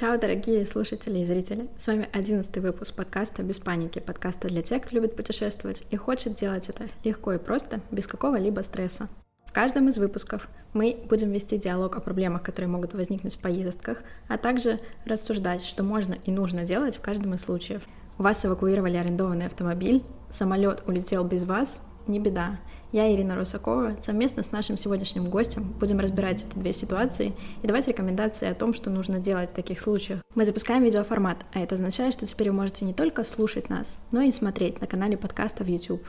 Чао, дорогие слушатели и зрители! С вами одиннадцатый выпуск подкаста «Без паники», подкаста для тех, кто любит путешествовать и хочет делать это легко и просто, без какого-либо стресса. В каждом из выпусков мы будем вести диалог о проблемах, которые могут возникнуть в поездках, а также рассуждать, что можно и нужно делать в каждом из случаев. У вас эвакуировали арендованный автомобиль, самолет улетел без вас, не беда. Я, Ирина Русакова, совместно с нашим сегодняшним гостем будем разбирать эти две ситуации и давать рекомендации о том, что нужно делать в таких случаях. Мы запускаем видеоформат, а это означает, что теперь вы можете не только слушать нас, но и смотреть на канале подкаста в YouTube.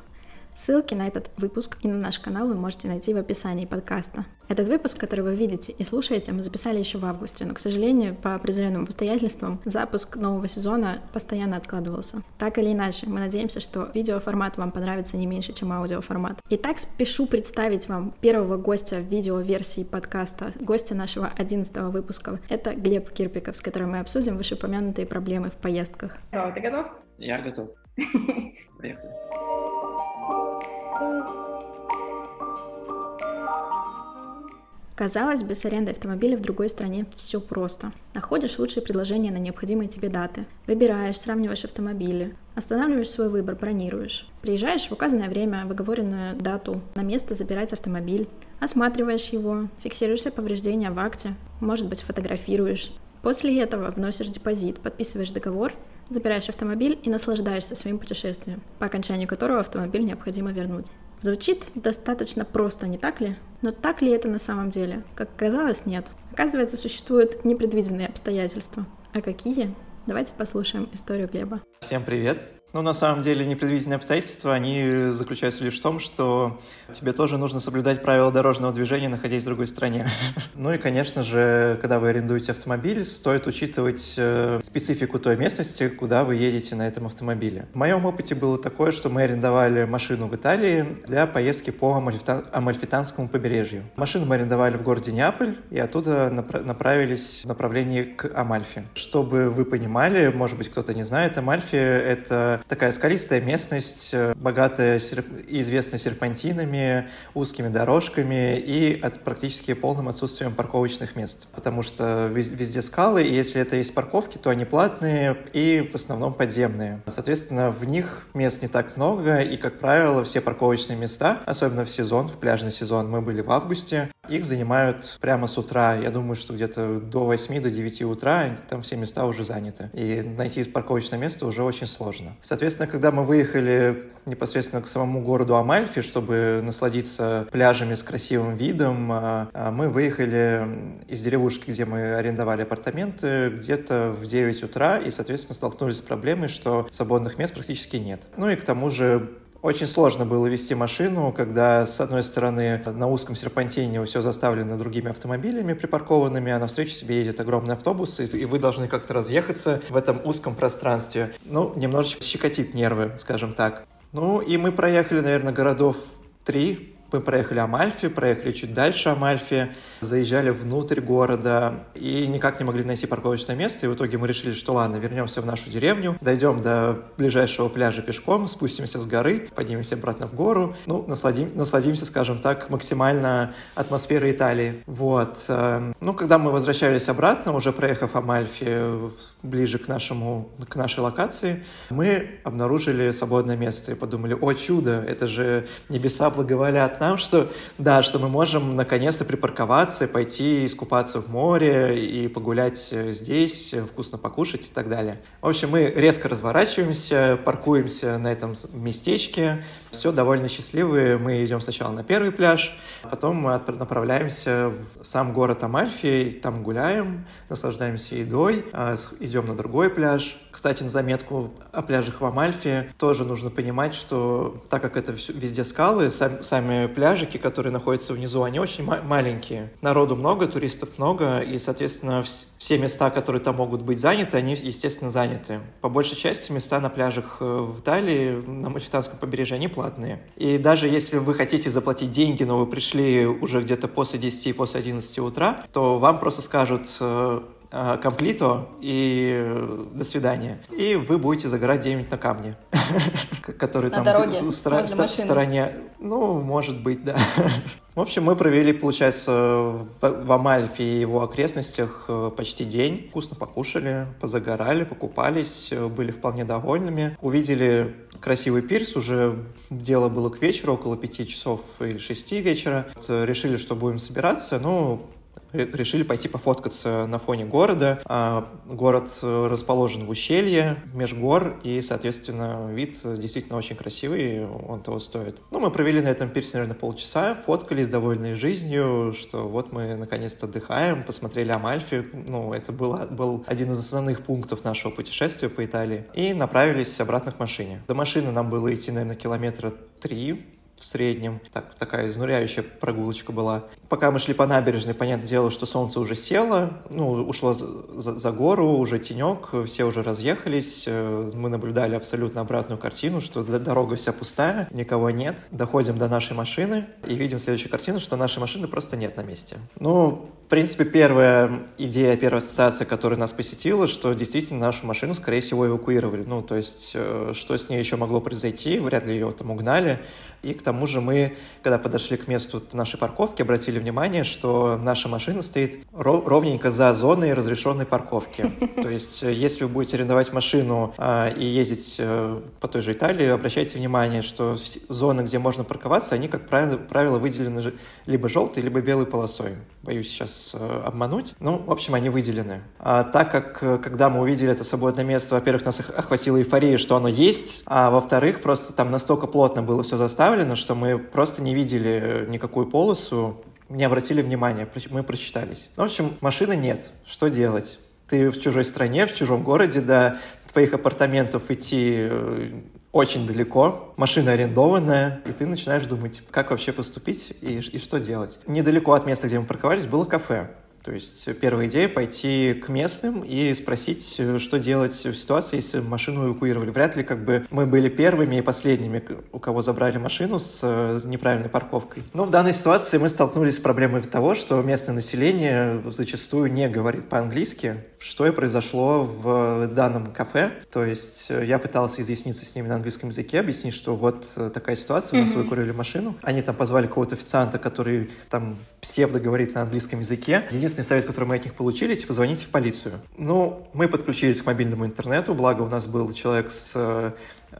Ссылки на этот выпуск и на наш канал вы можете найти в описании подкаста. Этот выпуск, который вы видите и слушаете, мы записали еще в августе, но, к сожалению, по определенным обстоятельствам запуск нового сезона постоянно откладывался. Так или иначе, мы надеемся, что видеоформат вам понравится не меньше, чем аудиоформат. Итак, спешу представить вам первого гостя в видеоверсии подкаста, гостя нашего 11 выпуска. Это Глеб Кирпиков, с которым мы обсудим вышеупомянутые проблемы в поездках. О, ты готов? Я готов. Поехали. Казалось бы, с арендой автомобиля в другой стране все просто. Находишь лучшие предложения на необходимые тебе даты. Выбираешь, сравниваешь автомобили. Останавливаешь свой выбор, бронируешь. Приезжаешь в указанное время, в оговоренную дату, на место забирать автомобиль. Осматриваешь его, фиксируешь все повреждения в акте, может быть, фотографируешь. После этого вносишь депозит, подписываешь договор забираешь автомобиль и наслаждаешься своим путешествием, по окончанию которого автомобиль необходимо вернуть. Звучит достаточно просто, не так ли? Но так ли это на самом деле? Как оказалось, нет. Оказывается, существуют непредвиденные обстоятельства. А какие? Давайте послушаем историю Глеба. Всем привет! Ну, на самом деле, непредвиденные обстоятельства, они заключаются лишь в том, что тебе тоже нужно соблюдать правила дорожного движения, находясь в другой стране. Ну и, конечно же, когда вы арендуете автомобиль, стоит учитывать э, специфику той местности, куда вы едете на этом автомобиле. В моем опыте было такое, что мы арендовали машину в Италии для поездки по Амальфитанскому побережью. Машину мы арендовали в городе Неаполь и оттуда направились в направлении к Амальфи. Чтобы вы понимали, может быть, кто-то не знает, Амальфи — это такая скалистая местность, э, богатая и известная серпантинами, узкими дорожками и от практически полным отсутствием парковочных мест. Потому что везде скалы, и если это есть парковки, то они платные и в основном подземные. Соответственно, в них мест не так много, и, как правило, все парковочные места, особенно в сезон, в пляжный сезон, мы были в августе, их занимают прямо с утра. Я думаю, что где-то до 8 до 9 утра там все места уже заняты. И найти парковочное место уже очень сложно. Соответственно, когда мы выехали непосредственно к самому городу Амальфи, чтобы насладиться пляжами с красивым видом, а, а, мы выехали из деревушки, где мы арендовали апартаменты, где-то в 9 утра, и, соответственно, столкнулись с проблемой, что свободных мест практически нет. Ну и к тому же очень сложно было вести машину, когда, с одной стороны, на узком серпантине все заставлено другими автомобилями припаркованными, а навстречу себе едет огромный автобус, и вы должны как-то разъехаться в этом узком пространстве. Ну, немножечко щекотит нервы, скажем так. Ну, и мы проехали, наверное, городов три, мы проехали Амальфи, проехали чуть дальше Амальфи, заезжали внутрь города и никак не могли найти парковочное место. И в итоге мы решили, что ладно, вернемся в нашу деревню, дойдем до ближайшего пляжа пешком, спустимся с горы, поднимемся обратно в гору, ну, насладим, насладимся, скажем так, максимально атмосферой Италии. Вот. Эм, ну, когда мы возвращались обратно, уже проехав Амальфи ближе к, нашему, к нашей локации, мы обнаружили свободное место и подумали, о чудо, это же небеса благоволят нам, что да, что мы можем наконец-то припарковаться, пойти искупаться в море и погулять здесь, вкусно покушать и так далее. В общем, мы резко разворачиваемся, паркуемся на этом местечке, все довольно счастливые. Мы идем сначала на первый пляж, потом мы направляемся в сам город Амальфи, там гуляем, наслаждаемся едой, а, идем на другой пляж. Кстати, на заметку о пляжах в Амальфи тоже нужно понимать, что так как это везде скалы, сами пляжики, которые находятся внизу, они очень ма- маленькие. Народу много, туристов много, и, соответственно, все места, которые там могут быть заняты, они, естественно, заняты. По большей части места на пляжах э, в Италии, на Мальфитанском побережье, они платные. И даже если вы хотите заплатить деньги, но вы пришли уже где-то после 10, после 11 утра, то вам просто скажут, э, комплито и э, до свидания. И вы будете загорать где-нибудь на камне, который там в стороне. Ну, может быть, да. В общем, мы провели, получается, в Амальфе и его окрестностях э, почти день. Вкусно покушали, позагорали, покупались, были вполне довольными. Увидели красивый пирс, уже дело было к вечеру, около пяти часов или шести вечера. Решили, что будем собираться, ну, решили пойти пофоткаться на фоне города. А город э, расположен в ущелье, меж гор, и, соответственно, вид действительно очень красивый, он того стоит. Ну, мы провели на этом пирсе, наверное, полчаса, фоткались, довольные жизнью, что вот мы наконец-то отдыхаем, посмотрели Амальфи, ну, это был, был один из основных пунктов нашего путешествия по Италии, и направились обратно к машине. До машины нам было идти, наверное, километра три, в среднем. Так, такая изнуряющая прогулочка была. Пока мы шли по набережной, понятное дело, что солнце уже село, ну, ушло за, за, за гору, уже тенек, все уже разъехались. Э, мы наблюдали абсолютно обратную картину, что дорога вся пустая, никого нет. Доходим до нашей машины и видим следующую картину, что нашей машины просто нет на месте. Ну, в принципе, первая идея, первая ассоциация, которая нас посетила, что действительно нашу машину, скорее всего, эвакуировали. Ну, то есть, э, что с ней еще могло произойти, вряд ли ее там угнали. И к тому же мы, когда подошли к месту нашей парковки, обратили внимание, что наша машина стоит ровненько за зоной разрешенной парковки. То есть, э, если вы будете арендовать машину а, и ездить а, по той же Италии, обращайте внимание, что зоны, где можно парковаться, они, как правило, выделены либо желтой, либо белой полосой. Боюсь сейчас а, обмануть. Ну, в общем, они выделены. А, так как, когда мы увидели это свободное место, во-первых, нас охватила эйфория, что оно есть, а во-вторых, просто там настолько плотно было все заставлено, заставлено, что мы просто не видели никакую полосу, не обратили внимания, мы просчитались. В общем, машины нет. Что делать? Ты в чужой стране, в чужом городе, до твоих апартаментов идти э, очень далеко, машина арендованная, и ты начинаешь думать, как вообще поступить и, и что делать. Недалеко от места, где мы парковались, было кафе. То есть первая идея — пойти к местным и спросить, что делать в ситуации, если машину эвакуировали. Вряд ли как бы мы были первыми и последними, у кого забрали машину с э, неправильной парковкой. Но в данной ситуации мы столкнулись с проблемой того, что местное население зачастую не говорит по-английски, что и произошло в данном кафе. То есть я пытался изъясниться с ними на английском языке, объяснить, что вот э, такая ситуация, у нас mm-hmm. выкурили машину. Они там позвали какого-то официанта, который там псевдо говорит на английском языке. Единственный совет, который мы от них получили, типа звоните в полицию. Ну, мы подключились к мобильному интернету, благо у нас был человек с э,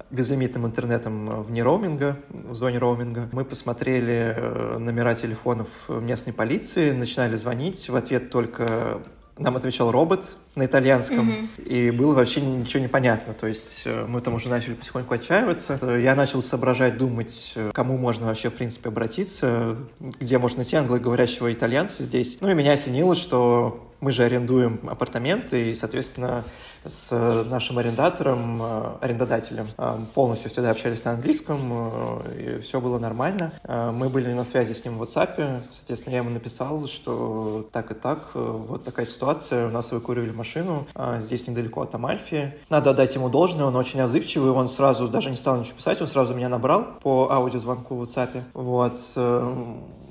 безлимитным интернетом вне роуминга, в зоне роуминга. Мы посмотрели э, номера телефонов местной полиции, начинали звонить. В ответ только нам отвечал робот на итальянском, mm-hmm. и было вообще ничего не понятно. То есть э, мы там уже начали потихоньку отчаиваться. Я начал соображать, думать, э, кому можно вообще, в принципе, обратиться, где можно найти англоговорящего итальянца здесь. Ну и меня осенило, что мы же арендуем апартаменты, и, соответственно, с нашим арендатором, э, арендодателем э, полностью всегда общались на английском, э, и все было нормально. Мы были на связи с ним в WhatsApp, соответственно, я ему написал, что так и так, вот такая ситуация, у нас выкуривали машину, здесь недалеко от Амальфи. Надо отдать ему должное, он очень отзывчивый, он сразу даже не стал ничего писать, он сразу меня набрал по аудиозвонку в WhatsApp. Вот,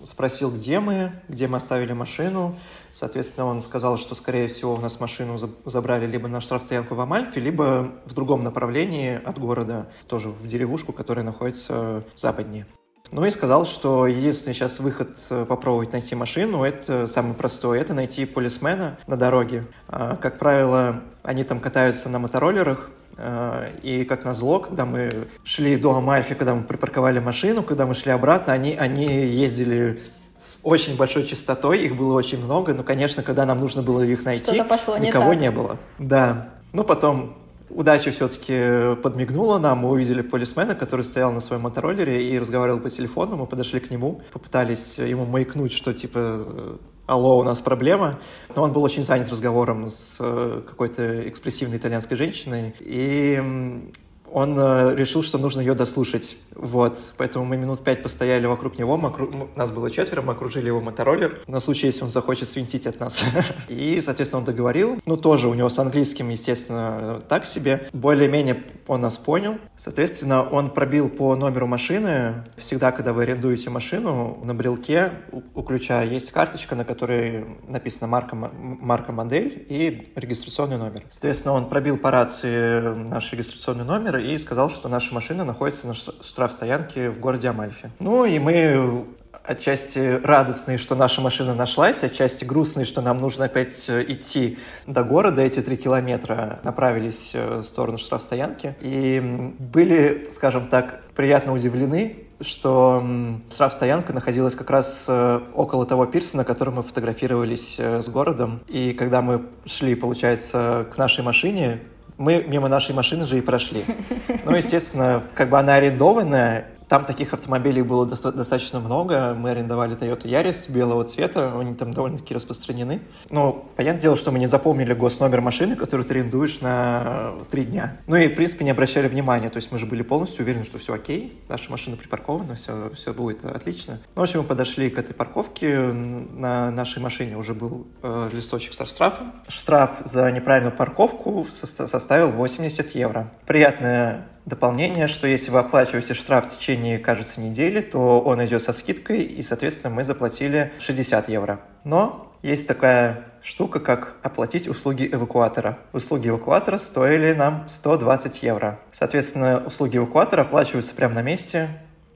спросил, где мы, где мы оставили машину, Соответственно, он сказал, что, скорее всего, у нас машину забрали либо на штрафстоянку в Амальфе, либо в другом направлении от города, тоже в деревушку, которая находится западнее. Ну и сказал, что единственный сейчас выход э, попробовать найти машину, это самый простой, это найти полисмена на дороге. А, как правило, они там катаются на мотороллерах, а, и как назло, когда мы шли до Амальфи, когда мы припарковали машину, когда мы шли обратно, они, они ездили с очень большой частотой, их было очень много, но, конечно, когда нам нужно было их найти, пошло никого не, не было. Да. Ну, потом удача все-таки подмигнула нам, мы увидели полисмена, который стоял на своем мотороллере и разговаривал по телефону, мы подошли к нему, попытались ему маякнуть, что типа алло, у нас проблема. Но он был очень занят разговором с какой-то экспрессивной итальянской женщиной, и он э, решил, что нужно ее дослушать. Вот. Поэтому мы минут пять постояли вокруг него. Мы окру... Нас было четверо, мы окружили его мотороллер на случай, если он захочет свинтить от нас. И, соответственно, он договорил. Ну, тоже у него с английским, естественно, так себе. Более-менее он нас понял. Соответственно, он пробил по номеру машины. Всегда, когда вы арендуете машину, на брелке у ключа есть карточка, на которой написано марка, марка модель и регистрационный номер. Соответственно, он пробил по рации наш регистрационный номер и сказал, что наша машина находится на штрафстоянке в городе Амальфи. Ну и мы отчасти радостные, что наша машина нашлась, отчасти грустные, что нам нужно опять э, идти до города, эти три километра направились э, в сторону штрафстоянки. И были, скажем так, приятно удивлены, что штрафстоянка находилась как раз э, около того пирса, на котором мы фотографировались с городом. И когда мы шли, получается, к нашей машине, мы мимо нашей машины же и прошли. Ну, естественно, как бы она арендованная, там таких автомобилей было доста- достаточно много. Мы арендовали Toyota Yaris белого цвета, они там довольно-таки распространены. Но понятное дело, что мы не запомнили госномер машины, которую ты арендуешь на три дня. Ну и, в принципе, не обращали внимания. То есть мы же были полностью уверены, что все окей, наша машина припаркована, все, все будет отлично. Ну, в общем, мы подошли к этой парковке. На нашей машине уже был э, листочек со штрафом. Штраф за неправильную парковку составил 80 евро. Приятная дополнение, что если вы оплачиваете штраф в течение, кажется, недели, то он идет со скидкой, и, соответственно, мы заплатили 60 евро. Но есть такая штука, как оплатить услуги эвакуатора. Услуги эвакуатора стоили нам 120 евро. Соответственно, услуги эвакуатора оплачиваются прямо на месте,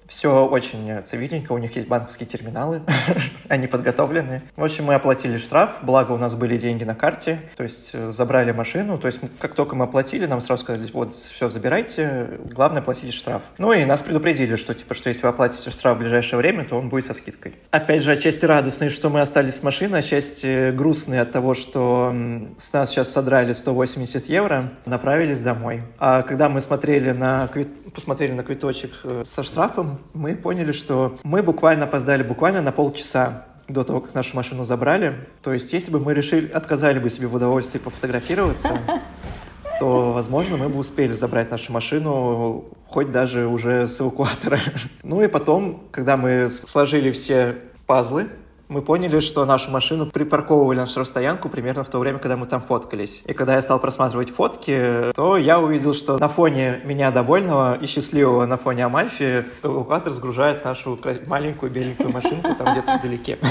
все очень цивильненько, у них есть банковские терминалы, они подготовлены. В общем, мы оплатили штраф, благо у нас были деньги на карте, то есть э, забрали машину, то есть как только мы оплатили, нам сразу сказали, вот, все, забирайте, главное платить штраф. Ну и нас предупредили, что типа, что если вы оплатите штраф в ближайшее время, то он будет со скидкой. Опять же, отчасти радостные, что мы остались с машиной, отчасти грустные от того, что с нас сейчас содрали 180 евро, направились домой. А когда мы смотрели на, посмотрели на квиточек э, со штрафом, мы поняли, что мы буквально опоздали буквально на полчаса до того, как нашу машину забрали. То есть, если бы мы решили, отказали бы себе в удовольствии пофотографироваться, то, возможно, мы бы успели забрать нашу машину, хоть даже уже с эвакуатора. Ну и потом, когда мы сложили все пазлы, мы поняли, что нашу машину припарковывали на штрафстоянку примерно в то время, когда мы там фоткались. И когда я стал просматривать фотки, то я увидел, что на фоне меня довольного и счастливого на фоне Амальфи эвакуатор сгружает нашу маленькую беленькую машинку там где-то вдалеке.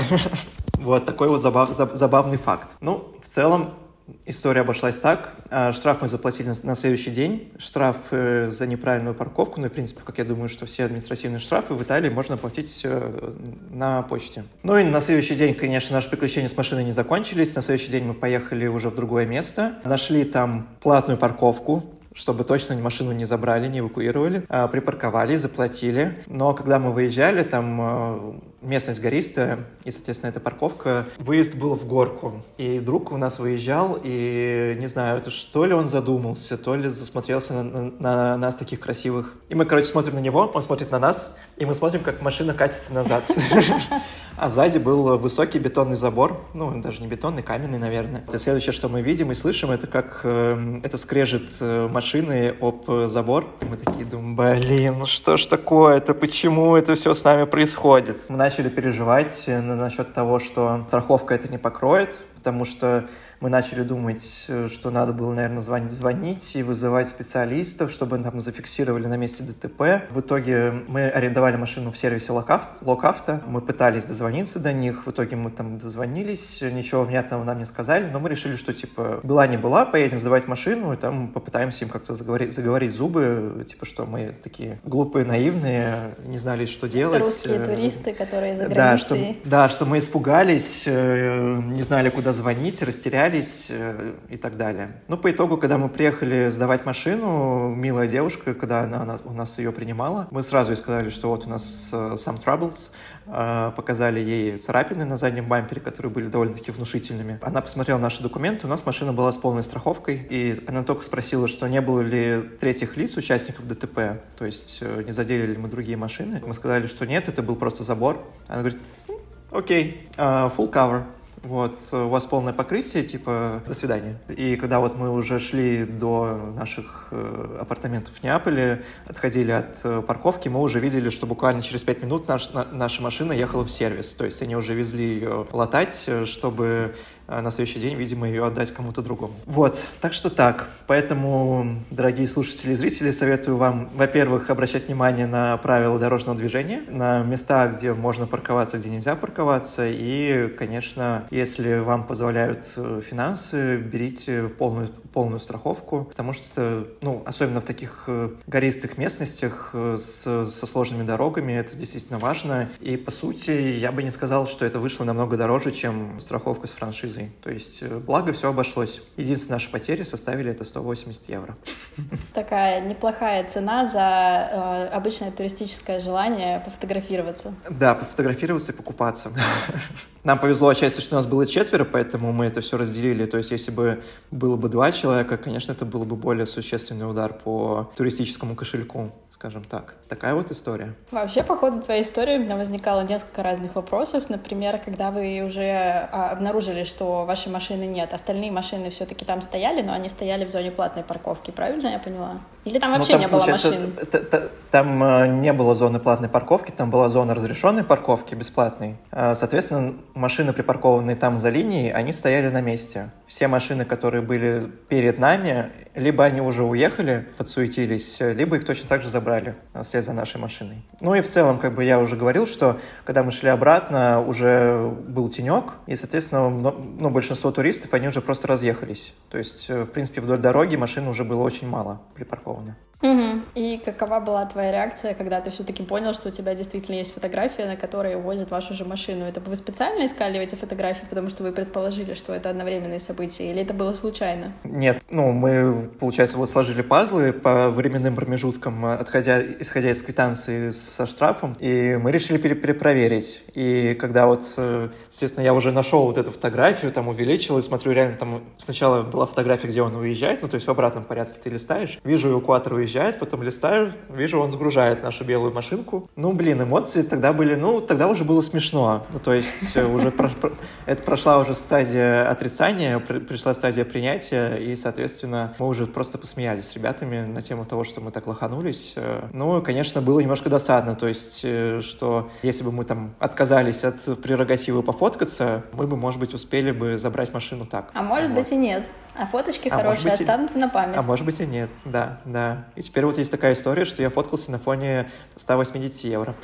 Вот такой вот забав, забавный факт. Ну, в целом, История обошлась так. А, штраф мы заплатили на следующий день. Штраф э, за неправильную парковку. Ну в принципе, как я думаю, что все административные штрафы в Италии можно платить э, на почте. Ну и на следующий день, конечно, наши приключения с машиной не закончились. На следующий день мы поехали уже в другое место. Нашли там платную парковку чтобы точно машину не забрали, не эвакуировали. А, припарковали, заплатили. Но когда мы выезжали, там а, местность гористая, и, соответственно, эта парковка, выезд был в горку. И друг у нас выезжал, и, не знаю, это что ли он задумался, то ли засмотрелся на, на, на нас таких красивых. И мы, короче, смотрим на него, он смотрит на нас, и мы смотрим, как машина катится назад. А сзади был высокий бетонный забор, ну, даже не бетонный, каменный, наверное. И следующее, что мы видим и слышим, это как э, это скрежет э, машины об забор. И мы такие думаем, блин, ну что ж такое, это почему это все с нами происходит? Мы начали переживать э, насчет того, что страховка это не покроет, потому что мы начали думать, э, что надо было, наверное, звонить, звонить и вызывать специалистов, чтобы нам зафиксировали на месте ДТП. В итоге мы арендовали машину в сервисе Локавто. Мы пытались дозвониться до них. В итоге мы там дозвонились. Ничего внятного нам не сказали, но мы решили, что, типа, была не была, поедем сдавать машину, и там попытаемся им как-то заговорить, заговорить зубы, типа, что мы такие глупые, наивные, не знали, что делать. Русские э, туристы, которые за границей. Да, что, да, что мы испугались, э, не знали, куда звонить, растерялись общались э, и так далее. Ну, по итогу, когда мы приехали сдавать машину, милая девушка, когда она, она у нас ее принимала, мы сразу ей сказали, что вот у нас uh, some troubles, uh, показали ей царапины на заднем бампере, которые были довольно-таки внушительными. Она посмотрела наши документы, у нас машина была с полной страховкой, и она только спросила, что не было ли третьих лиц, участников ДТП, то есть не задели ли мы другие машины. Мы сказали, что нет, это был просто забор. Она говорит, окей, okay, full cover. Вот, у вас полное покрытие, типа, до свидания. И когда вот мы уже шли до наших э, апартаментов в Неаполе, отходили от э, парковки, мы уже видели, что буквально через пять минут наш, на, наша машина ехала в сервис. То есть они уже везли ее латать, э, чтобы а на следующий день, видимо, ее отдать кому-то другому. Вот, так что так. Поэтому, дорогие слушатели и зрители, советую вам, во-первых, обращать внимание на правила дорожного движения, на места, где можно парковаться, где нельзя парковаться, и, конечно, если вам позволяют э, финансы, берите полную, полную страховку, потому что, ну, особенно в таких э, гористых местностях э, с, со сложными дорогами, это действительно важно, и, по сути, я бы не сказал, что это вышло намного дороже, чем страховка с франшизой франшизой. То есть, э, благо, все обошлось. Единственная наша потери составили это 180 евро. Такая неплохая цена за э, обычное туристическое желание пофотографироваться. Да, пофотографироваться и покупаться. Нам повезло отчасти, что у нас было четверо, поэтому мы это все разделили. То есть, если бы было бы два человека, конечно, это был бы более существенный удар по туристическому кошельку скажем так. Такая вот история. Вообще, по ходу твоей истории у меня возникало несколько разных вопросов. Например, когда вы уже а, обнаружили, что вашей машины нет, остальные машины все-таки там стояли, но они стояли в зоне платной парковки, правильно я поняла? Или там ну, вообще ну, там, не было машин? Там э, не было зоны платной парковки, там была зона разрешенной парковки, бесплатной. А, соответственно, машины, припаркованные там за линией, они стояли на месте. Все машины, которые были перед нами, либо они уже уехали, подсуетились, либо их точно так же забрали вслед за нашей машиной. Ну и в целом, как бы я уже говорил, что когда мы шли обратно, уже был тенек, и, соответственно, ну, большинство туристов, они уже просто разъехались. То есть, э, в принципе, вдоль дороги машин уже было очень мало Giappone. Угу. И какова была твоя реакция, когда ты все-таки понял, что у тебя действительно есть фотография, на которой возят вашу же машину? Это вы специально искали эти фотографии, потому что вы предположили, что это одновременные события, или это было случайно? Нет, ну мы, получается, вот сложили пазлы по временным промежуткам, отходя, исходя из квитанции со штрафом, и мы решили перепроверить. И когда вот, э, естественно, я уже нашел вот эту фотографию, там увеличил и смотрю, реально там сначала была фотография, где он уезжает, ну то есть в обратном порядке ты листаешь, вижу эвакуатор уезжает, уезжает, потом листаю, вижу, он загружает нашу белую машинку. Ну, блин, эмоции тогда были, ну, тогда уже было смешно. Ну, то есть э, уже это прошла уже стадия отрицания, пришла стадия принятия, и, соответственно, мы уже просто посмеялись с ребятами на тему того, что мы так лоханулись. Э, ну, конечно, было немножко досадно, то есть, э, что если бы мы там отказались от прерогативы пофоткаться, мы бы, может быть, успели бы забрать машину так. А может вот. быть и нет. А фоточки а хорошие быть, останутся на память. А может быть и нет, да, да. И теперь вот есть такая история, что я фоткался на фоне 180 евро.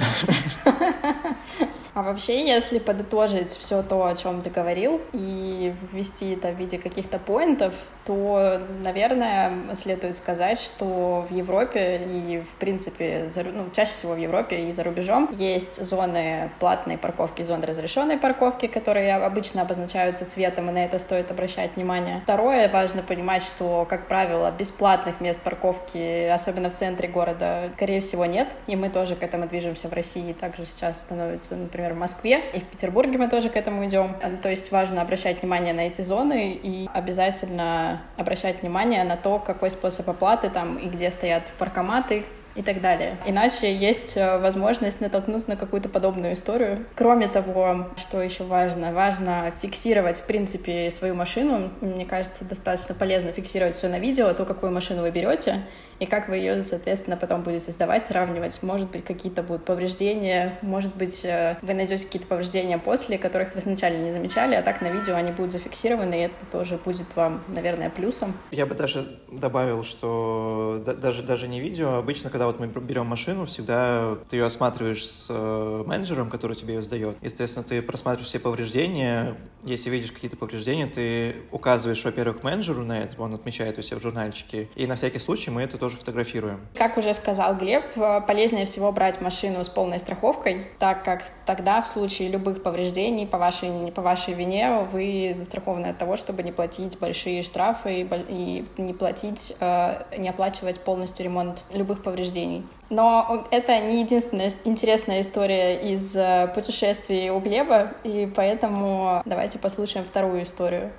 А вообще, если подытожить все то, о чем ты говорил, и ввести это в виде каких-то поинтов, то, наверное, следует сказать, что в Европе и, в принципе, за, ну, чаще всего в Европе и за рубежом есть зоны платной парковки, зоны разрешенной парковки, которые обычно обозначаются цветом, и на это стоит обращать внимание. Второе, важно понимать, что, как правило, бесплатных мест парковки, особенно в центре города, скорее всего, нет, и мы тоже к этому движемся в России, также сейчас становится, например, например, в Москве, и в Петербурге мы тоже к этому идем. Э, то есть важно обращать внимание на эти зоны и обязательно обращать внимание на то, какой способ оплаты там и где стоят паркоматы, и так далее. Иначе есть э, возможность натолкнуться на какую-то подобную историю. Кроме того, что еще важно, важно фиксировать, в принципе, свою машину. Мне кажется, достаточно полезно фиксировать все на видео, то, какую машину вы берете, и как вы ее, соответственно, потом будете сдавать, сравнивать. Может быть, какие-то будут повреждения, может быть, э, вы найдете какие-то повреждения после, которых вы сначала не замечали, а так на видео они будут зафиксированы, и это тоже будет вам, наверное, плюсом. Я бы даже добавил, что даже, даже не видео, обычно, когда вот мы берем машину, всегда ты ее осматриваешь с э, менеджером, который тебе ее сдает. Естественно, ты просматриваешь все повреждения, если видишь какие-то повреждения, ты указываешь, во-первых, менеджеру на это, он отмечает у себя в журнальчике, и на всякий случай мы это тоже фотографируем. Как уже сказал Глеб, э, полезнее всего брать машину с полной страховкой, так как тогда в случае любых повреждений по вашей, не по вашей вине вы застрахованы от того, чтобы не платить большие штрафы и не платить, э, не оплачивать полностью ремонт любых повреждений. Но это не единственная интересная история из э, путешествий у Глеба, и поэтому давайте послушаем вторую историю.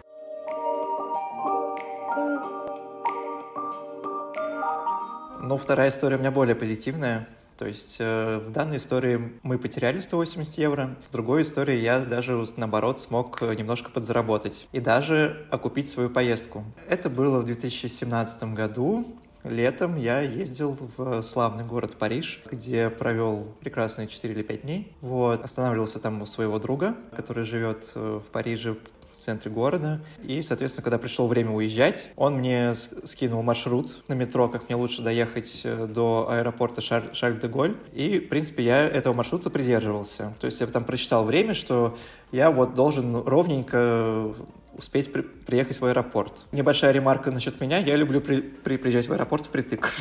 Ну, вторая история у меня более позитивная. То есть э, в данной истории мы потеряли 180 евро, в другой истории я даже, наоборот, смог немножко подзаработать и даже окупить свою поездку. Это было в 2017 году, Летом я ездил в славный город Париж, где провел прекрасные 4 или 5 дней. Вот. Останавливался там у своего друга, который живет э, в Париже центре города. И, соответственно, когда пришло время уезжать, он мне скинул маршрут на метро, как мне лучше доехать э, до аэропорта Шарль, Шарль де Голь. И, в принципе, я этого маршрута придерживался. То есть я там прочитал время, что я вот должен ровненько успеть при, приехать в аэропорт. Небольшая ремарка насчет меня. Я люблю при, при, приезжать в аэропорт впритык.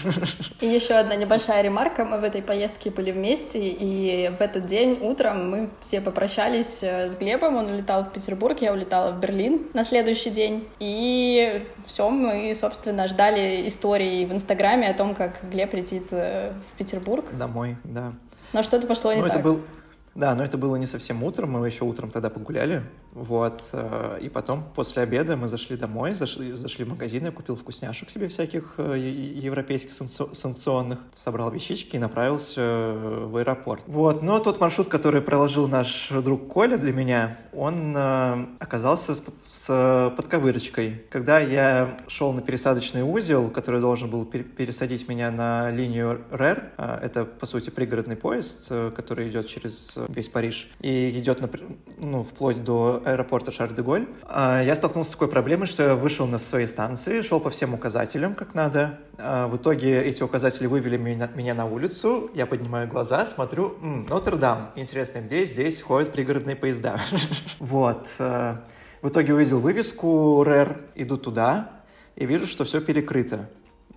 И еще одна небольшая ремарка. Мы в этой поездке были вместе, и в этот день утром мы все попрощались э, с Глебом. Он улетал в Петербург, я улетала в Берлин на следующий день. И все, мы, собственно, ждали истории в Инстаграме о том, как Глеб летит э, в Петербург. Домой, да. Но что-то пошло не ну, так. Это был, да, но это было не совсем утром, мы еще утром тогда погуляли, вот, э, и потом после обеда мы зашли домой, зашли, зашли в магазин, я купил вкусняшек себе всяких э, европейских санкционных, собрал вещички и направился э, в аэропорт. Вот, но тот маршрут, который проложил наш друг Коля для меня, он оказался с, с подковырочкой. Когда я шел на пересадочный узел, который должен был пересадить меня на линию РЭР, это, по сути, пригородный поезд, который идет через весь Париж и идет, ну, вплоть до аэропорта Шарль-де-Голь, а, я столкнулся с такой проблемой, что я вышел на своей станции, шел по всем указателям, как надо. А, в итоге эти указатели вывели меня, на улицу, я поднимаю глаза, смотрю, Нотр-Дам, интересно, где здесь ходят пригородные поезда? Вот. А, в итоге увидел вывеску РЭР, иду туда и вижу, что все перекрыто.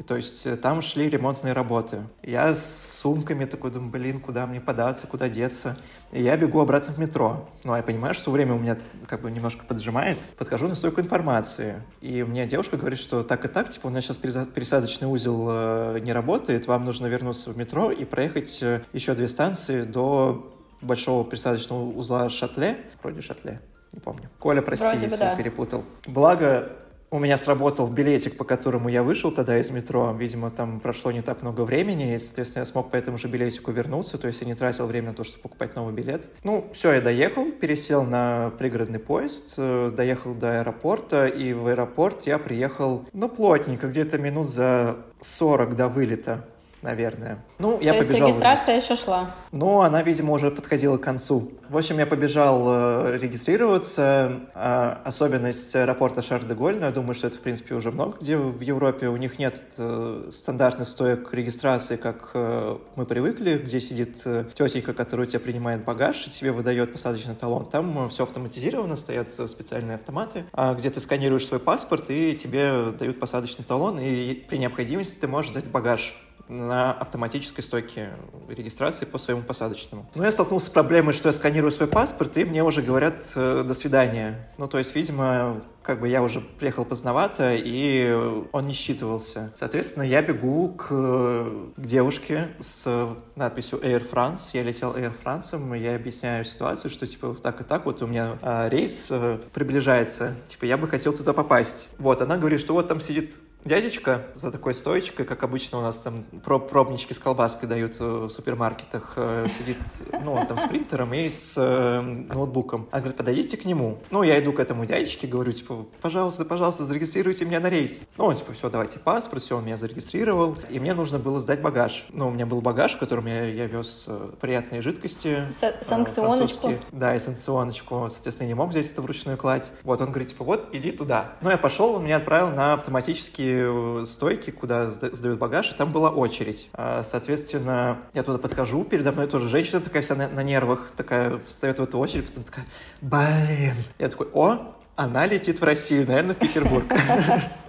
То есть э, там шли ремонтные работы. Я с сумками такой думаю, блин, куда мне податься, куда деться. И я бегу обратно в метро. Ну, а я понимаю, что время у меня как бы немножко поджимает. Подхожу на стойку информации. И мне девушка говорит, что так и так, типа, у нас сейчас пересадочный узел э, не работает, вам нужно вернуться в метро и проехать э, еще две станции до большого пересадочного узла Шатле. Вроде Шатле, не помню. Коля, прости, Вроде если да. я перепутал. Благо, у меня сработал билетик, по которому я вышел тогда из метро. Видимо, там прошло не так много времени, и, соответственно, я смог по этому же билетику вернуться, то есть я не тратил время на то, чтобы покупать новый билет. Ну, все, я доехал, пересел на пригородный поезд, э, доехал до аэропорта, и в аэропорт я приехал, ну, плотненько, где-то минут за 40 до вылета наверное. Ну, я То побежал. есть регистрация еще шла? Ну, она, видимо, уже подходила к концу. В общем, я побежал э, регистрироваться. А, особенность аэропорта Шар-де-Голь, но я думаю, что это, в принципе, уже много где в Европе. У них нет э, стандартных стоек регистрации, как э, мы привыкли, где сидит тетенька, которая у тебя принимает багаж и тебе выдает посадочный талон. Там все автоматизировано, стоят специальные автоматы, а, где ты сканируешь свой паспорт и тебе дают посадочный талон, и при необходимости ты можешь дать багаж на автоматической стойке регистрации по своему посадочному. Но я столкнулся с проблемой, что я сканирую свой паспорт, и мне уже говорят э, «до свидания». Ну, то есть, видимо, как бы я уже приехал поздновато, и он не считывался. Соответственно, я бегу к, к девушке с надписью Air France. Я летел Air France, и я объясняю ситуацию, что типа так и так, вот у меня а, рейс а, приближается, типа я бы хотел туда попасть. Вот, она говорит, что вот там сидит дядечка за такой стоечкой, как обычно у нас там проб пробнички с колбаской дают в супермаркетах, э, сидит, ну, он там с принтером и с э, ноутбуком. Она говорит, подойдите к нему. Ну, я иду к этому дядечке, говорю, типа, пожалуйста, пожалуйста, зарегистрируйте меня на рейс. Ну, он, типа, все, давайте паспорт, все, он меня зарегистрировал, и мне нужно было сдать багаж. Ну, у меня был багаж, в котором я, я вез э, приятные жидкости. С санкционочку. Да, и санкционочку. Соответственно, я не мог взять это вручную кладь. Вот, он говорит, типа, вот, иди туда. Ну, я пошел, он меня отправил на автоматические Э, стойки, куда сдают багаж, и там была очередь. А, соответственно, я туда подхожу, передо мной тоже женщина такая вся на, на нервах, такая встает в эту очередь, потом такая, блин. Я такой, о, она летит в Россию, наверное, в Петербург.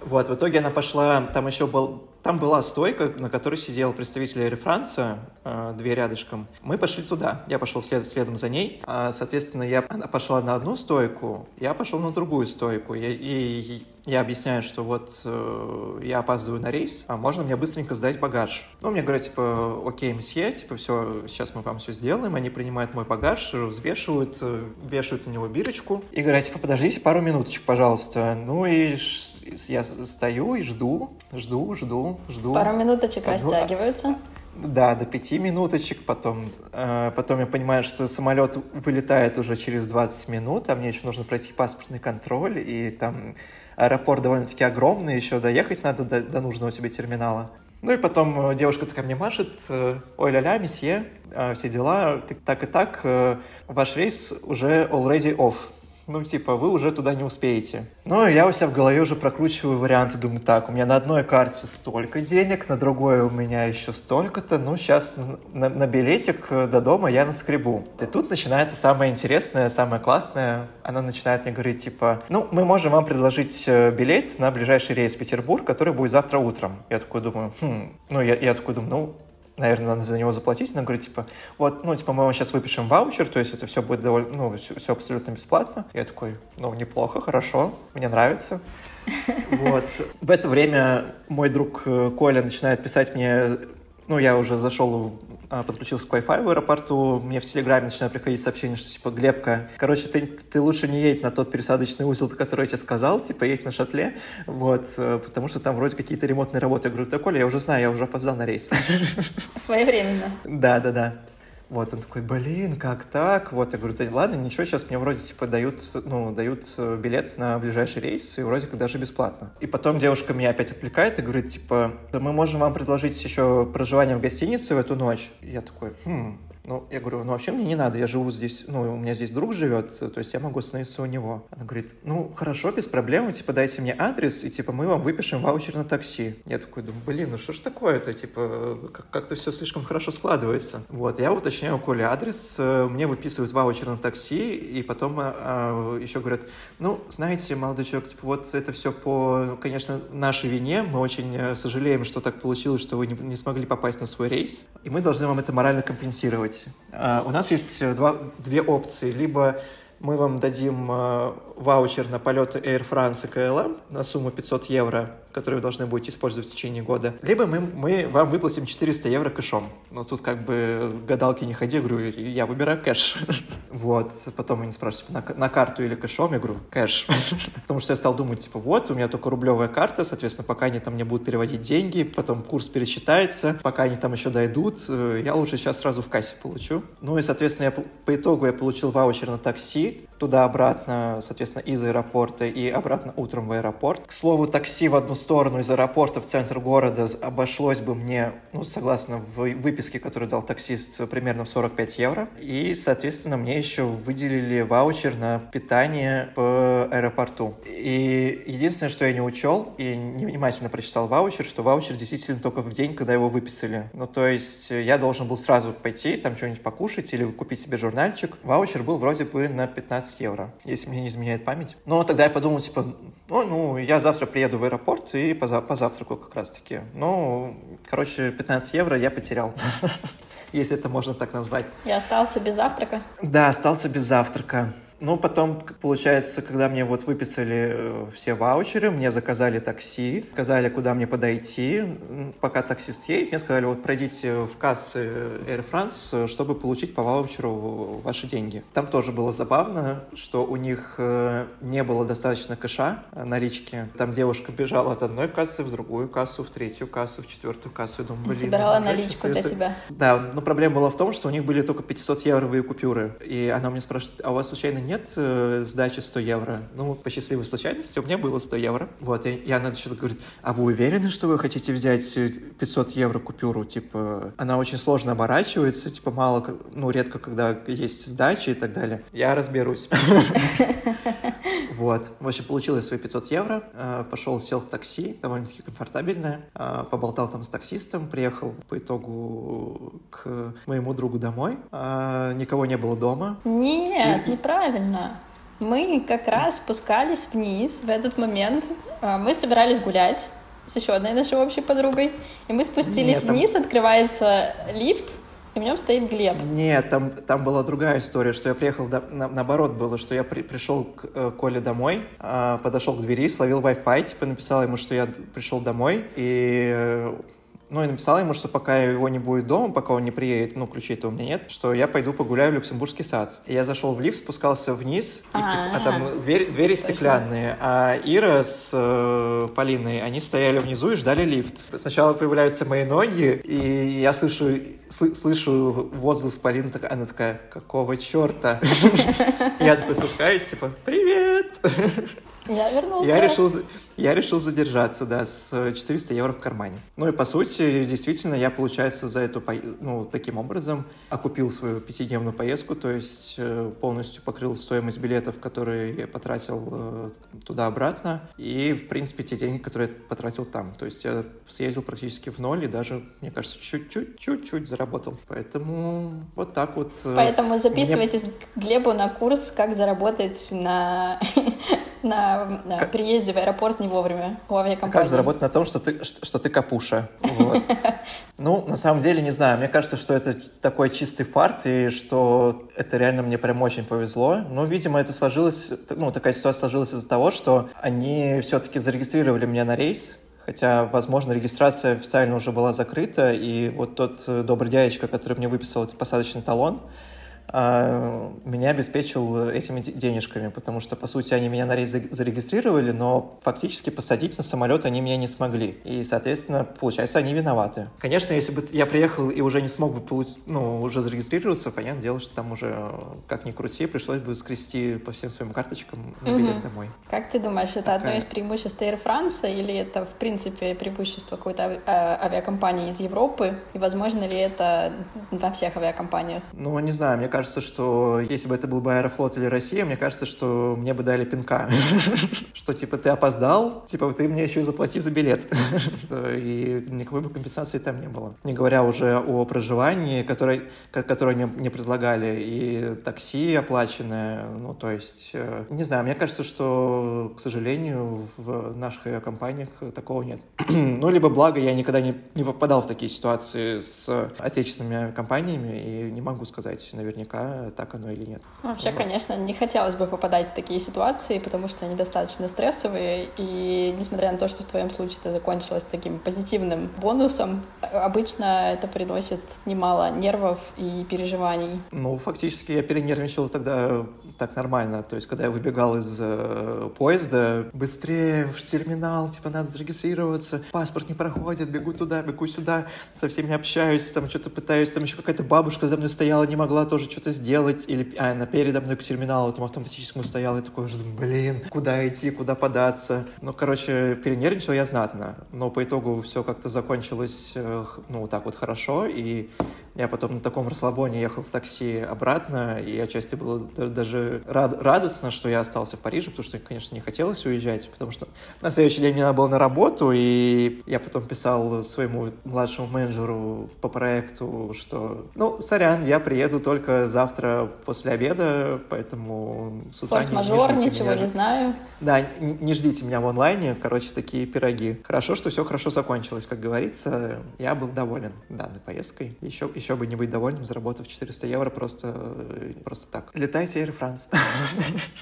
Вот, в итоге она пошла, там еще был, там была стойка, на которой сидел представитель Air France, э, две рядышком. Мы пошли туда, я пошел след, следом за ней. А, соответственно, я, она пошла на одну стойку, я пошел на другую стойку. Я, и я объясняю, что вот э, я опаздываю на рейс, а можно мне быстренько сдать багаж? Ну, мне говорят, типа, окей, месье, типа, все, сейчас мы вам все сделаем. Они принимают мой багаж, взвешивают, э, вешают на него бирочку и говорят, типа, подождите пару минуточек, пожалуйста. Ну и я стою и жду, жду, жду, жду. Пару минуточек Одну... растягиваются. Да, до пяти минуточек, потом, э, потом я понимаю, что самолет вылетает уже через 20 минут, а мне еще нужно пройти паспортный контроль, и там аэропорт довольно-таки огромный, еще доехать надо до, до нужного себе терминала. Ну и потом э, девушка такая мне машет, э, ой ля-ля, месье, э, все дела, так и так, ваш рейс уже already off ну, типа, вы уже туда не успеете. Ну, я у себя в голове уже прокручиваю варианты, думаю, так, у меня на одной карте столько денег, на другой у меня еще столько-то, ну, сейчас на, на билетик до дома я наскребу. И тут начинается самое интересное, самое классное. Она начинает мне говорить, типа, ну, мы можем вам предложить э, билет на ближайший рейс в Петербург, который будет завтра утром. Я такой думаю, хм, ну, я, я такой думаю, ну, наверное, надо за него заплатить. Она говорит, типа, вот, ну, типа, мы вам сейчас выпишем ваучер, то есть это все будет довольно, ну, все, все абсолютно бесплатно. Я такой, ну, неплохо, хорошо, мне нравится. Вот. В это время мой друг э, Коля начинает писать мне ну, я уже зашел, подключился к Wi-Fi в аэропорту, мне в Телеграме начинают приходить сообщения, что, типа, Глебка, короче, ты, ты лучше не едь на тот пересадочный узел, который я тебе сказал, типа, едь на шатле, вот, э, потому что там вроде какие-то ремонтные работы. Я говорю, да, Коля, я уже знаю, я уже опоздал на рейс. Своевременно. Да, да, да. Вот, он такой, блин, как так? Вот, я говорю, да ладно, ничего, сейчас мне вроде, типа, дают, ну, дают э, билет на ближайший рейс, и вроде как даже бесплатно. И потом девушка меня опять отвлекает и говорит, типа, мы можем вам предложить еще проживание в гостинице в эту ночь. Я такой, хм, ну, я говорю, ну, вообще мне не надо, я живу здесь, ну, у меня здесь друг живет, то есть я могу остановиться у него. Она говорит, ну, хорошо, без проблем, типа, дайте мне адрес, и, типа, мы вам выпишем ваучер на такси. Я такой думаю, блин, ну что ж такое-то, типа, как-то все слишком хорошо складывается. Вот, я уточняю у Коли адрес, э, мне выписывают ваучер на такси, и потом а, а, еще говорят, ну, знаете, молодой человек, типа, вот это все по, конечно, нашей вине, мы очень э, сожалеем, что так получилось, что вы не, не смогли попасть на свой рейс, и мы должны вам это морально компенсировать делать. А, у нас есть э, два, две опции. Либо мы вам дадим э, ваучер на полеты Air France и KLM на сумму 500 евро, которые вы должны будете использовать в течение года. Либо мы, мы вам выплатим 400 евро кэшом. Но тут как бы гадалки не ходи, говорю, я выбираю кэш. Вот. Потом они спрашивают, на, на карту или кэшом? Я говорю, кэш. Потому что я стал думать, типа, вот, у меня только рублевая карта, соответственно, пока они там мне будут переводить деньги, потом курс пересчитается, пока они там еще дойдут, э, я лучше сейчас сразу в кассе получу. Ну и, соответственно, я, по итогу я получил ваучер на такси, туда-обратно, соответственно, из аэропорта и обратно утром в аэропорт. К слову, такси в одну сторону из аэропорта в центр города обошлось бы мне, ну, согласно выписке, которую дал таксист, примерно в 45 евро. И, соответственно, мне еще выделили ваучер на питание в аэропорту. И единственное, что я не учел и невнимательно прочитал ваучер, что ваучер действительно только в день, когда его выписали. Ну, то есть я должен был сразу пойти, там что-нибудь покушать или купить себе журнальчик. Ваучер был вроде бы на 15 евро, если мне не изменяет память. Но тогда я подумал, типа, ну, ну я завтра приеду в аэропорт и позавтракаю как раз-таки. Ну, короче, 15 евро я потерял. если это можно так назвать. Я остался без завтрака? Да, остался без завтрака. Ну, потом, получается, когда мне вот выписали э, все ваучеры, мне заказали такси, сказали, куда мне подойти. Пока таксист едет, мне сказали, вот пройдите в кассы Air France, чтобы получить по ваучеру ваши деньги. Там тоже было забавно, что у них э, не было достаточно кэша налички. Там девушка бежала от одной кассы в другую кассу, в третью кассу, в четвертую кассу. Я думаю, блин, Собирала наличку для тебя. Да, но проблема была в том, что у них были только 500 евровые купюры. И она мне спрашивает, а у вас случайно нет нет э, сдачи 100 евро. Ну, по счастливой случайности у меня было 100 евро. Вот, и, и она начала говорить, а вы уверены, что вы хотите взять 500 евро купюру? Типа, она очень сложно оборачивается, типа, мало, ну, редко, когда есть сдачи и так далее. Я разберусь. Вот. В общем, получил я свои 500 евро, э, пошел, сел в такси, довольно-таки комфортабельное, э, поболтал там с таксистом, приехал по итогу к моему другу домой. Э, никого не было дома. Нет, и... неправильно. Мы как раз спускались вниз в этот момент. Мы собирались гулять с еще одной нашей общей подругой. И мы спустились Нет, там... вниз, открывается лифт, и в нем стоит Глеб. Нет, там, там была другая история, что я приехал, до, на, наоборот было, что я при, пришел к э, Коле домой, э, подошел к двери, словил Wi-Fi, типа написал ему, что я пришел домой, и э, Ну, и написала ему, что пока его не будет дома, пока он не приедет, ну, ключей-то у меня нет, что я пойду погуляю в Люксембургский сад. И я зашел в лифт, спускался вниз, и, типа, а там дверь, двери стеклянные, а Ира с э, Полиной, они стояли внизу и ждали лифт. Сначала появляются мои ноги, и я слышу, слышу возглас Полины, она такая, какого черта? Я такой спускаюсь, типа, привет! Я вернулся. Я решил, я решил задержаться, да, с 400 евро в кармане. Ну и по сути, действительно, я, получается, за эту, ну, таким образом окупил свою пятидневную поездку, то есть э, полностью покрыл стоимость билетов, которые я потратил э, туда-обратно, и, в принципе, те деньги, которые я потратил там. То есть я съездил практически в ноль и даже, мне кажется, чуть-чуть, чуть-чуть заработал. Поэтому вот так вот. Э, Поэтому записывайтесь мне... Глебу на курс, как заработать на на, на как... приезде в аэропорт не вовремя у авиакомпании. Как заработать на том, что ты, что, что ты капуша? Вот. Ну, на самом деле, не знаю. Мне кажется, что это такой чистый фарт, и что это реально мне прям очень повезло. Но, видимо, это сложилось, ну, такая ситуация сложилась из-за того, что они все-таки зарегистрировали меня на рейс, Хотя, возможно, регистрация официально уже была закрыта, и вот тот э, добрый дядечка, который мне выписал этот посадочный талон, а, меня обеспечил этими денежками, потому что, по сути, они меня на рейс зарегистрировали, но фактически посадить на самолет они меня не смогли. И, соответственно, получается, они виноваты. Конечно, если бы я приехал и уже не смог бы получить, ну, уже зарегистрироваться, понятное дело, что там уже, как ни крути, пришлось бы скрести по всем своим карточкам на билет угу. домой. Как ты думаешь, это Такая... одно из преимуществ Air France или это, в принципе, преимущество какой-то а, авиакомпании из Европы? И возможно ли это на всех авиакомпаниях? Ну, не знаю, мне кажется, что если бы это был бы Аэрофлот или Россия, мне кажется, что мне бы дали пинка. Что, типа, ты опоздал, типа, ты мне еще и заплати за билет. И никакой бы компенсации там не было. Не говоря уже о проживании, которое, которое мне предлагали, и такси оплаченное, ну, то есть, э, не знаю, мне кажется, что, к сожалению, в наших авиакомпаниях такого нет. Ну, либо благо, я никогда не, не попадал в такие ситуации с отечественными компаниями, и не могу сказать наверняка, наверняка так оно или нет. Вообще, вот. конечно, не хотелось бы попадать в такие ситуации, потому что они достаточно стрессовые, и несмотря на то, что в твоем случае это закончилось таким позитивным бонусом, обычно это приносит немало нервов и переживаний. Ну, фактически я перенервничал тогда так нормально, то есть когда я выбегал из э, поезда, быстрее в терминал, типа надо зарегистрироваться, паспорт не проходит, бегу туда, бегу сюда, со всеми общаюсь, там что-то пытаюсь, там еще какая-то бабушка за мной стояла, не могла тоже что-то сделать, или а, она передо мной к терминалу там автоматическому стояла, и такой уже блин, куда идти, куда податься. Ну, короче, перенервничал я знатно, но по итогу все как-то закончилось, э, ну, так вот хорошо, и я потом на таком расслабоне ехал в такси обратно, и отчасти было даже рад, радостно, что я остался в Париже, потому что, конечно, не хотелось уезжать, потому что на следующий день мне надо было на работу, и я потом писал своему младшему менеджеру по проекту, что, ну, сорян, я приеду только завтра после обеда, поэтому с утра Форс-мажор, не, не ничего меня. не знаю. Да, не, не ждите меня в онлайне, короче, такие пироги. Хорошо, что все хорошо закончилось, как говорится, я был доволен данной поездкой. Еще, еще еще бы не быть довольным, заработав 400 евро просто, просто так. Летайте Air France.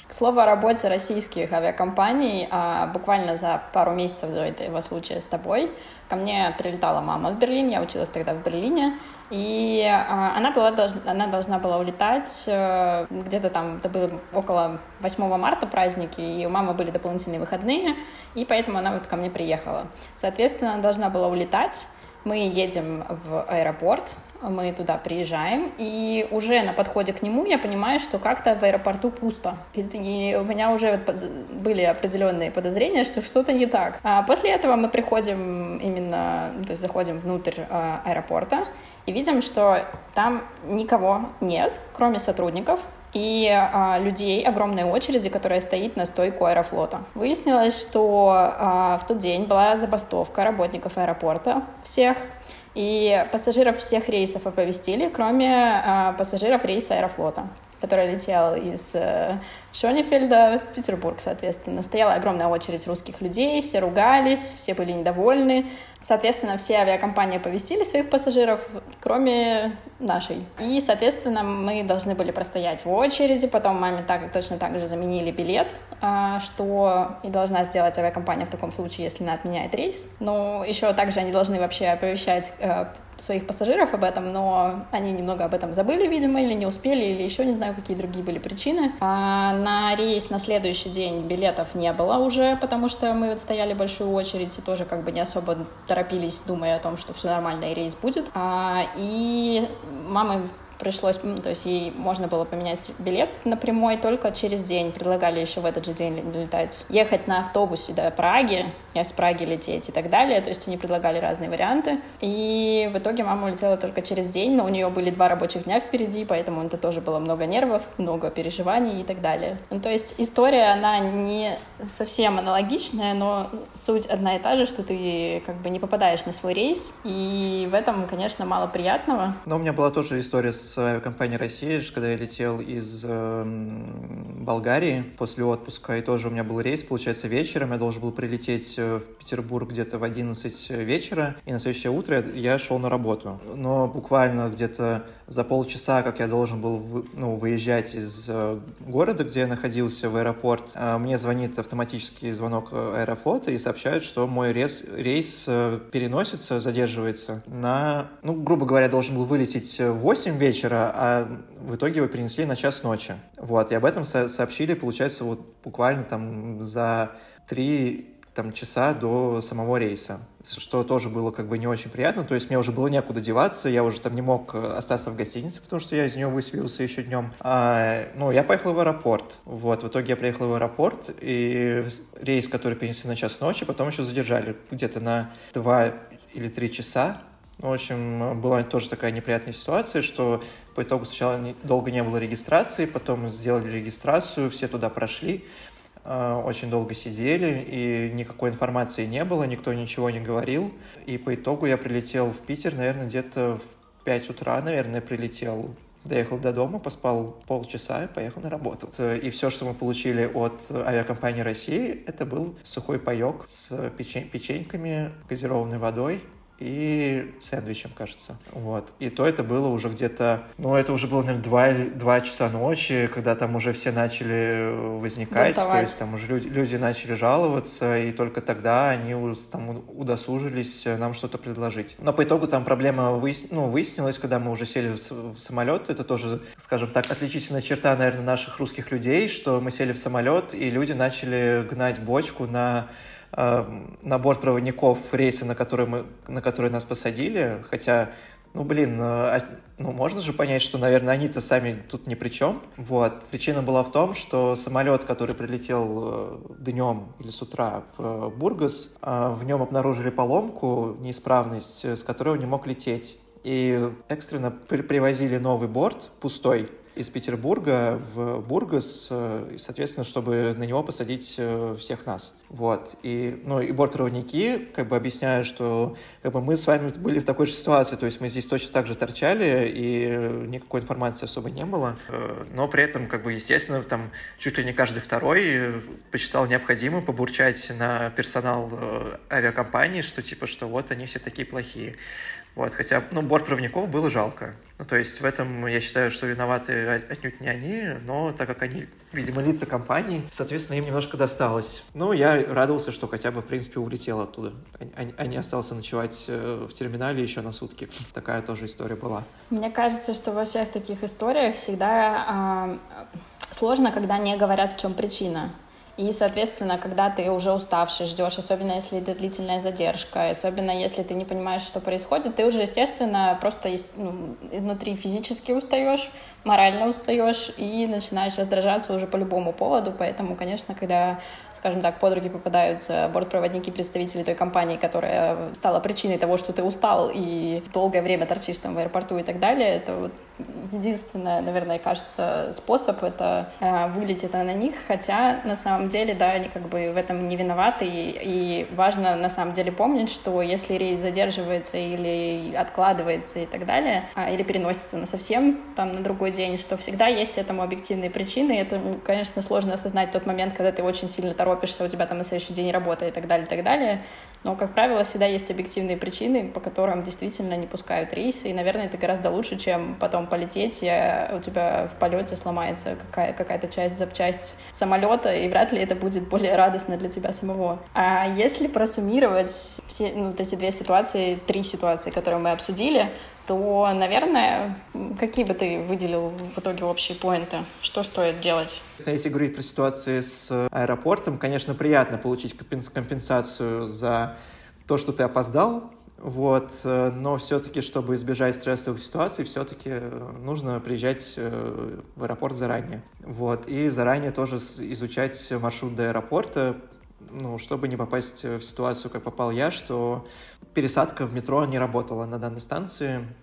К слову о работе российских авиакомпаний, а, буквально за пару месяцев до этого случая с тобой ко мне прилетала мама в Берлин, я училась тогда в Берлине, и а, она, была, она должна была улетать э, где-то там, это было около 8 марта праздники, и у мамы были дополнительные выходные, и поэтому она вот ко мне приехала. Соответственно, она должна была улетать, мы едем в аэропорт, мы туда приезжаем, и уже на подходе к нему я понимаю, что как-то в аэропорту пусто. И у меня уже были определенные подозрения, что что-то не так. А после этого мы приходим именно, то есть заходим внутрь а, аэропорта, и видим, что там никого нет, кроме сотрудников, и а, людей, огромной очереди, которая стоит на стойку аэрофлота. Выяснилось, что а, в тот день была забастовка работников аэропорта всех, и пассажиров всех рейсов оповестили, кроме а, пассажиров рейса аэрофлота. Который летел из э, Шонефельда в Петербург, соответственно. Стояла огромная очередь русских людей, все ругались, все были недовольны. Соответственно, все авиакомпании оповестили своих пассажиров, кроме нашей. И, соответственно, мы должны были простоять в очереди, потом маме так, точно так же заменили билет, а, что и должна сделать авиакомпания в таком случае, если она отменяет рейс. Но еще также они должны вообще оповещать э, своих пассажиров об этом, но они немного об этом забыли, видимо, или не успели, или еще не знаю, какие другие были причины. А на рейс на следующий день билетов не было уже, потому что мы вот стояли большую очередь и тоже как бы не особо торопились, думая о том, что все нормально и рейс будет. А, и мама пришлось, то есть ей можно было поменять билет на только через день. Предлагали еще в этот же день летать, ехать на автобусе до Праги, из Праги лететь и так далее. То есть они предлагали разные варианты. И в итоге мама улетела только через день, но у нее были два рабочих дня впереди, поэтому это тоже было много нервов, много переживаний и так далее. Ну, то есть история, она не совсем аналогичная, но суть одна и та же, что ты как бы не попадаешь на свой рейс, и в этом, конечно, мало приятного. Но у меня была тоже история с авиакомпанией России, когда я летел из э, Болгарии после отпуска, и тоже у меня был рейс, получается, вечером, я должен был прилететь Э, в Петербург где-то в 11 вечера, и на следующее утро я шел на работу. Но буквально где-то за полчаса, как я должен был ну, выезжать из э, города, где я находился, в аэропорт, э, мне звонит автоматический звонок аэрофлота и сообщают, что мой рейс, рейс переносится, задерживается на, ну, грубо говоря, должен был вылететь в 8 вечера, а в итоге его перенесли на час ночи. Вот, и об этом сообщили, получается, вот буквально там за три там часа до самого рейса, что тоже было как бы не очень приятно, то есть мне уже было некуда деваться, я уже там не мог э, остаться в гостинице, потому что я из нее выселился еще днем. А, ну, я поехал в аэропорт, вот, в итоге я приехал в аэропорт, и рейс, который перенесли на час ночи, потом еще задержали где-то на два или три часа, в общем, была тоже такая неприятная ситуация, что по итогу сначала долго не было регистрации, потом сделали регистрацию, все туда прошли, очень долго сидели, и никакой информации не было, никто ничего не говорил. И по итогу я прилетел в Питер, наверное, где-то в 5 утра, наверное, прилетел. Доехал до дома, поспал полчаса и поехал на работу. И все, что мы получили от авиакомпании России, это был сухой паек с печень печеньками, газированной водой и сэндвичем, кажется. Вот. И то это было уже где-то, ну, это уже было, наверное, два, два часа ночи, когда там уже все начали возникать, Бунтовать. то есть там уже люди, люди начали жаловаться, и только тогда они там удосужились нам что-то предложить. Но по итогу там проблема выяс... ну, выяснилась, когда мы уже сели в самолет, это тоже, скажем так, отличительная черта, наверное, наших русских людей, что мы сели в самолет, и люди начали гнать бочку на э, на борт проводников рейса, на который, мы, на который нас посадили, хотя ну, блин, ну, а, ну, можно же понять, что, наверное, они-то сами тут ни при чем. Вот. Причина была в том, что самолет, который прилетел э, днем или с утра в Бургас, э, в нем обнаружили поломку, неисправность, с которой он не мог лететь. И экстренно привозили новый борт, пустой, из Петербурга в Бургас, э, соответственно, чтобы на него посадить э, всех нас. Вот. И, ну, и бортпроводники как бы объясняют, что как бы мы с вами были в такой же ситуации, то есть мы здесь точно так же торчали, и никакой информации особо не было. Э, но при этом, как бы, естественно, там чуть ли не каждый второй посчитал необходимым побурчать на персонал авиакомпании, что типа, что вот они все такие плохие. Вот, хотя, ну, бортпроводников было жалко. Ну, то есть в этом я считаю, что виноваты отнюдь не они, но так как они, видимо, лица компании, соответственно, им немножко досталось. Ну, я радовался, что хотя бы, в принципе, улетел оттуда, а не остался ночевать э, в терминале еще на сутки. Такая тоже история была. Мне кажется, что во всех таких историях всегда э, сложно, когда не говорят, в чем причина. И, соответственно, когда ты уже уставший, ждешь, особенно если это длительная задержка, особенно если ты не понимаешь, что происходит, ты уже, естественно, просто ну, внутри физически устаешь, морально устаешь и начинаешь раздражаться уже по любому поводу. Поэтому, конечно, когда, скажем так, под руки попадаются бортпроводники, представители той компании, которая стала причиной того, что ты устал и долгое время торчишь там в аэропорту и так далее, это вот единственное, наверное, кажется, способ это э, вылететь на них. Хотя, на самом самом деле, да, они как бы в этом не виноваты, и, и важно на самом деле помнить, что если рейс задерживается или откладывается и так далее, а, или переносится на совсем там на другой день, что всегда есть этому объективные причины, это, конечно, сложно осознать тот момент, когда ты очень сильно торопишься, у тебя там на следующий день работа и так далее, и так далее, но, как правило, всегда есть объективные причины, по которым действительно не пускают рейсы, и, наверное, это гораздо лучше, чем потом полететь, и у тебя в полете сломается какая- какая-то часть, запчасть самолета, и вряд ли это будет более радостно для тебя самого. А если просуммировать все ну, вот эти две ситуации, три ситуации, которые мы обсудили, то, наверное, какие бы ты выделил в итоге общие поинты? Что стоит делать? Если говорить про ситуации с аэропортом, конечно, приятно получить компенсацию за то, что ты опоздал, вот, но все-таки, чтобы избежать стрессовых ситуаций, все-таки нужно приезжать э, в аэропорт заранее. Вот, и заранее тоже изучать маршрут до аэропорта, ну, чтобы не попасть в ситуацию, как попал я, что пересадка в метро не работала на данной станции, э,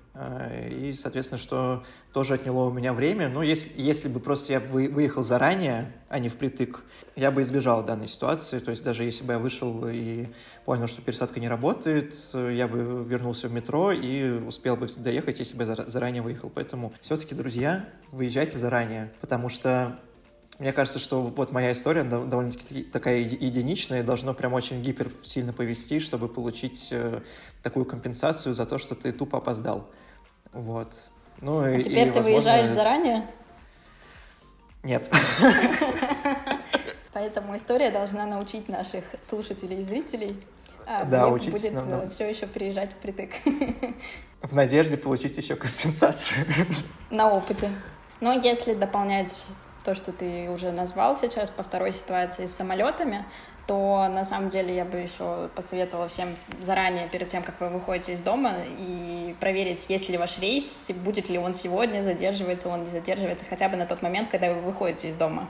и, соответственно, что тоже отняло у меня время. Но если, если бы просто я выехал заранее, а не впритык, я бы избежал данной ситуации. То есть даже если бы я вышел и понял, что пересадка не работает, я бы вернулся в метро и успел бы доехать, если бы я заранее выехал. Поэтому все-таки, друзья, выезжайте заранее, потому что мне кажется, что вот моя история довольно-таки такая единичная, и должно прям очень гипер сильно повести, чтобы получить э, такую компенсацию за то, что ты тупо опоздал. Вот. Ну, а и, теперь и, ты возможно... выезжаешь заранее? Нет. Поэтому история должна научить наших слушателей и зрителей. А да, учитесь будет нам, все еще приезжать впритык. В надежде получить еще компенсацию. На опыте. Но если дополнять то, что ты уже назвал сейчас по второй ситуации с самолетами, то на самом деле я бы еще посоветовала всем заранее, перед тем, как вы выходите из дома, и проверить, есть ли ваш рейс, будет ли он сегодня, задерживается он, не задерживается, хотя бы на тот момент, когда вы выходите из дома.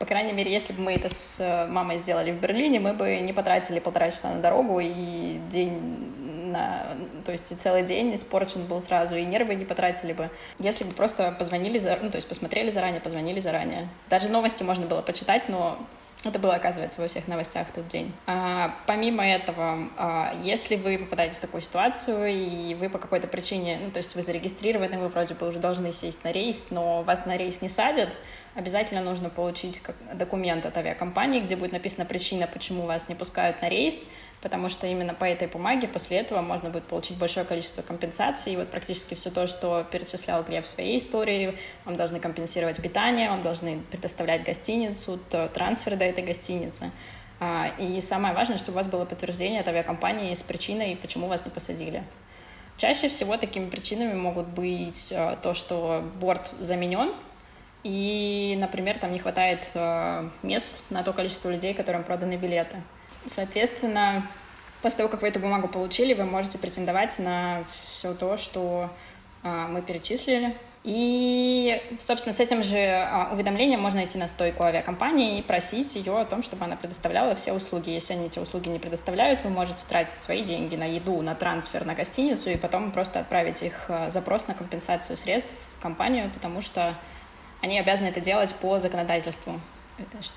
По крайней мере, если бы мы это с э, мамой сделали в Берлине, мы бы не потратили полтора часа на дорогу и день на, то есть целый день испорчен был сразу, и нервы не потратили бы, если бы просто позвонили, за, ну, то есть посмотрели заранее, позвонили заранее. Даже новости можно было почитать, но это было, оказывается, во всех новостях тот день. А, помимо этого, а, если вы попадаете в такую ситуацию, и вы по какой-то причине, ну, то есть вы зарегистрированы, вы вроде бы уже должны сесть на рейс, но вас на рейс не садят, обязательно нужно получить документ от авиакомпании, где будет написана причина, почему вас не пускают на рейс, потому что именно по этой бумаге после этого можно будет получить большое количество компенсаций. И вот практически все то, что перечислял Глеб в своей истории, вам должны компенсировать питание, вам должны предоставлять гостиницу, то трансфер до этой гостиницы. А, и самое важное, чтобы у вас было подтверждение от авиакомпании с причиной, почему вас не посадили. Чаще всего такими причинами могут быть а, то, что борт заменен, и, например, там не хватает а, мест на то количество людей, которым проданы билеты. Соответственно, после того, как вы эту бумагу получили, вы можете претендовать на все то, что а, мы перечислили. И, собственно, с этим же а, уведомлением можно идти на стойку авиакомпании и просить ее о том, чтобы она предоставляла все услуги. Если они эти услуги не предоставляют, вы можете тратить свои деньги на еду, на трансфер, на гостиницу и потом просто отправить их а, запрос на компенсацию средств в компанию, потому что они обязаны это делать по законодательству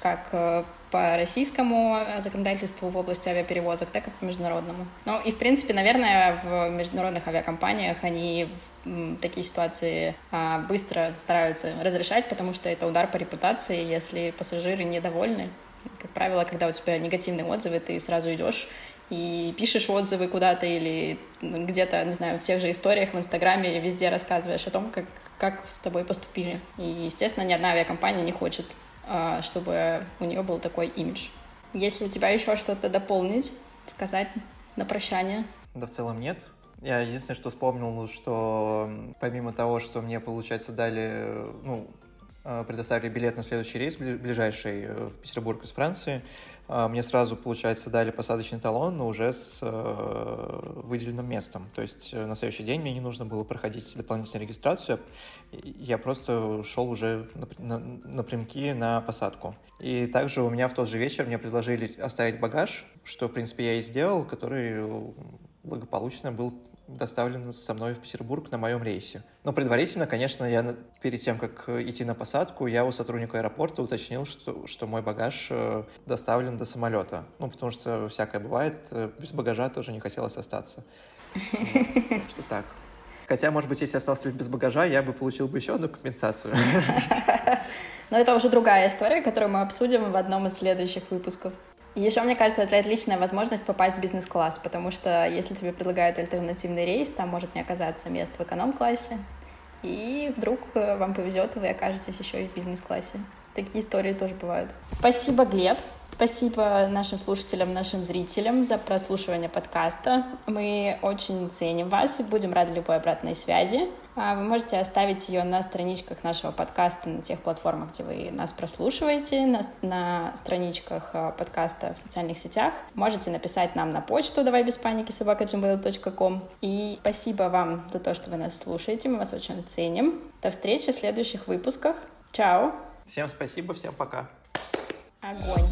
как э, по российскому законодательству в области авиаперевозок, так и по международному. Ну и, в принципе, наверное, в международных авиакомпаниях они такие ситуации а, быстро стараются разрешать, потому что это удар по репутации, если пассажиры недовольны. Как правило, когда у тебя негативные отзывы, ты сразу идешь и пишешь отзывы куда-то или где-то, не знаю, в тех же историях в Инстаграме везде рассказываешь о том, как, как с тобой поступили. И, естественно, ни одна авиакомпания не хочет чтобы у нее был такой имидж. Если у тебя еще что-то дополнить, сказать на прощание? Да в целом нет. Я единственное, что вспомнил, что помимо того, что мне, получается, дали, ну, э, предоставили билет на следующий рейс, ближайший э, в Петербург из Франции, а, мне сразу, получается, дали посадочный талон, но уже с э, выделенным местом. То есть э, на следующий день мне не нужно было проходить дополнительную регистрацию, я просто шел уже напрямки на посадку. И также у меня в тот же вечер мне предложили оставить багаж, что, в принципе, я и сделал, который благополучно был доставлен со мной в Петербург на моем рейсе. Но предварительно, конечно, я перед тем, как идти на посадку, я у сотрудника аэропорта уточнил, что, что мой багаж э, доставлен до самолета. Ну, потому что всякое бывает, э, без багажа тоже не хотелось остаться. Что так. Хотя, может быть, если я остался без багажа, я бы получил бы еще одну компенсацию. Но это уже другая история, которую мы обсудим в одном из следующих выпусков. Еще, мне кажется, это отличная возможность попасть в бизнес-класс, потому что если тебе предлагают альтернативный рейс, там может не оказаться мест в эконом-классе, и вдруг э, вам повезет, и вы окажетесь еще и в бизнес-классе. Такие истории тоже бывают. Спасибо, Глеб. Спасибо нашим слушателям, нашим зрителям за прослушивание подкаста. Мы очень ценим вас и будем рады любой обратной связи. А, вы можете оставить ее на страничках нашего подкаста на тех платформах, где вы нас прослушиваете, на, на страничках а, подкаста в социальных сетях. Можете написать нам на почту давай без паники собака.gmail.com. И спасибо вам за то, что вы нас слушаете. Мы вас очень ценим. До встречи в следующих выпусках. Чао! Всем спасибо, всем пока. Agüen.